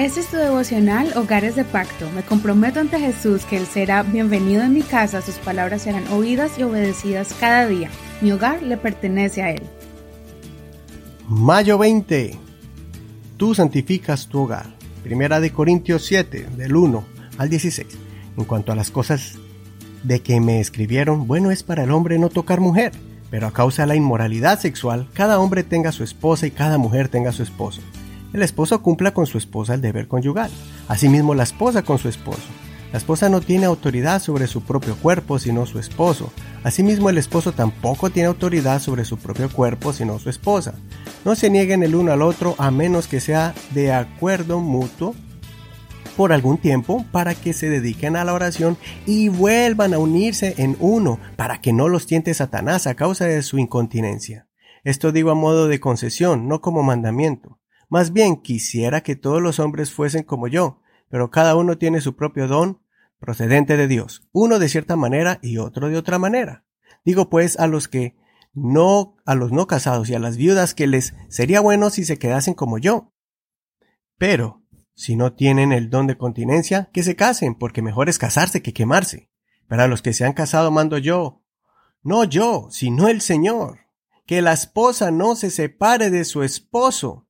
Este es tu devocional Hogares de Pacto. Me comprometo ante Jesús que Él será bienvenido en mi casa, sus palabras serán oídas y obedecidas cada día. Mi hogar le pertenece a Él. Mayo 20. Tú santificas tu hogar. Primera de Corintios 7, del 1 al 16. En cuanto a las cosas de que me escribieron, bueno es para el hombre no tocar mujer, pero a causa de la inmoralidad sexual, cada hombre tenga su esposa y cada mujer tenga su esposo el esposo cumpla con su esposa el deber conyugal, asimismo la esposa con su esposo. La esposa no tiene autoridad sobre su propio cuerpo sino su esposo. Asimismo el esposo tampoco tiene autoridad sobre su propio cuerpo sino su esposa. No se nieguen el uno al otro a menos que sea de acuerdo mutuo por algún tiempo para que se dediquen a la oración y vuelvan a unirse en uno para que no los tiente Satanás a causa de su incontinencia. Esto digo a modo de concesión, no como mandamiento. Más bien quisiera que todos los hombres fuesen como yo, pero cada uno tiene su propio don procedente de Dios, uno de cierta manera y otro de otra manera. Digo pues a los que no, a los no casados y a las viudas que les sería bueno si se quedasen como yo. Pero, si no tienen el don de continencia, que se casen, porque mejor es casarse que quemarse. Pero a los que se han casado mando yo, no yo, sino el Señor, que la esposa no se separe de su esposo,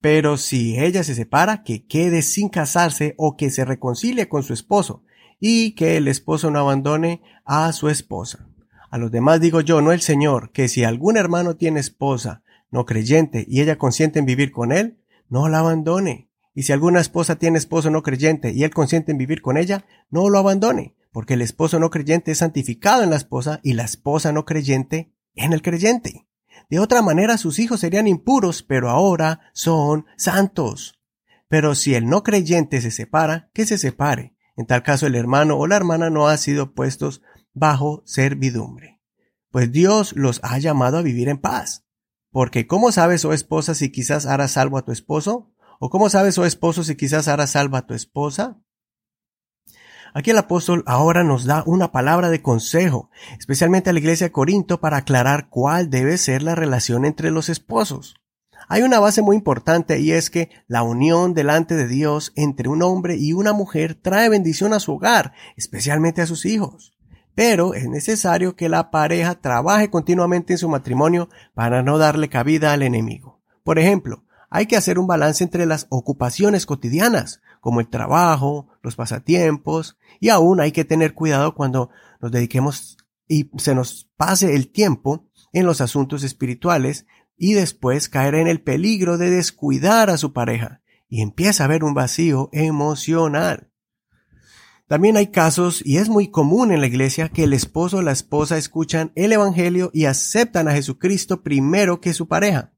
pero si ella se separa, que quede sin casarse o que se reconcilie con su esposo y que el esposo no abandone a su esposa. A los demás digo yo, no el Señor, que si algún hermano tiene esposa no creyente y ella consiente en vivir con él, no la abandone. Y si alguna esposa tiene esposo no creyente y él consiente en vivir con ella, no lo abandone, porque el esposo no creyente es santificado en la esposa y la esposa no creyente en el creyente. De otra manera sus hijos serían impuros, pero ahora son santos. Pero si el no creyente se separa, que se separe. En tal caso el hermano o la hermana no ha sido puestos bajo servidumbre. Pues Dios los ha llamado a vivir en paz. Porque ¿cómo sabes, oh esposa, si quizás harás salvo a tu esposo? ¿O cómo sabes, oh esposo, si quizás harás salvo a tu esposa? Aquí el apóstol ahora nos da una palabra de consejo, especialmente a la iglesia de Corinto, para aclarar cuál debe ser la relación entre los esposos. Hay una base muy importante y es que la unión delante de Dios entre un hombre y una mujer trae bendición a su hogar, especialmente a sus hijos. Pero es necesario que la pareja trabaje continuamente en su matrimonio para no darle cabida al enemigo. Por ejemplo, hay que hacer un balance entre las ocupaciones cotidianas, como el trabajo, los pasatiempos, y aún hay que tener cuidado cuando nos dediquemos y se nos pase el tiempo en los asuntos espirituales y después caer en el peligro de descuidar a su pareja y empieza a haber un vacío emocional. También hay casos, y es muy común en la iglesia, que el esposo o la esposa escuchan el Evangelio y aceptan a Jesucristo primero que su pareja.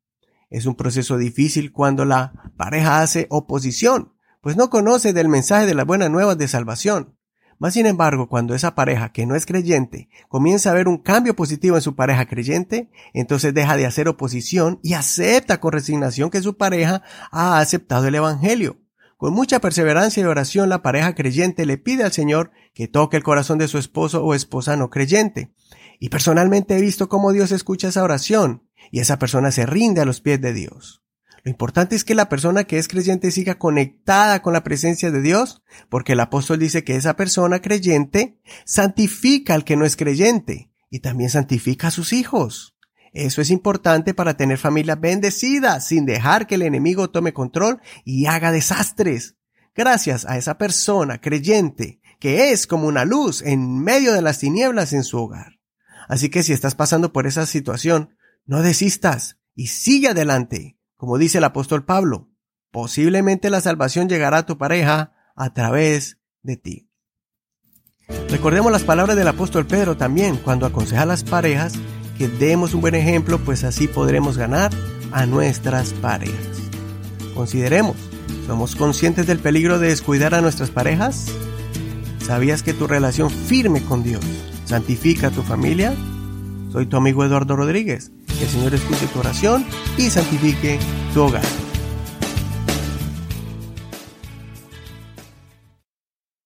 Es un proceso difícil cuando la pareja hace oposición, pues no conoce del mensaje de las buenas nuevas de salvación. Más sin embargo, cuando esa pareja que no es creyente comienza a ver un cambio positivo en su pareja creyente, entonces deja de hacer oposición y acepta con resignación que su pareja ha aceptado el Evangelio. Con mucha perseverancia y oración, la pareja creyente le pide al Señor que toque el corazón de su esposo o esposa no creyente. Y personalmente he visto cómo Dios escucha esa oración y esa persona se rinde a los pies de Dios. Lo importante es que la persona que es creyente siga conectada con la presencia de Dios, porque el apóstol dice que esa persona creyente santifica al que no es creyente y también santifica a sus hijos. Eso es importante para tener familias bendecidas, sin dejar que el enemigo tome control y haga desastres. Gracias a esa persona creyente, que es como una luz en medio de las tinieblas en su hogar. Así que si estás pasando por esa situación, no desistas y sigue adelante. Como dice el apóstol Pablo, posiblemente la salvación llegará a tu pareja a través de ti. Recordemos las palabras del apóstol Pedro también cuando aconseja a las parejas que demos un buen ejemplo, pues así podremos ganar a nuestras parejas. Consideremos, ¿somos conscientes del peligro de descuidar a nuestras parejas? ¿Sabías que tu relación firme con Dios santifica a tu familia? Soy tu amigo Eduardo Rodríguez. El Señor escuche tu oración y santifique tu hogar.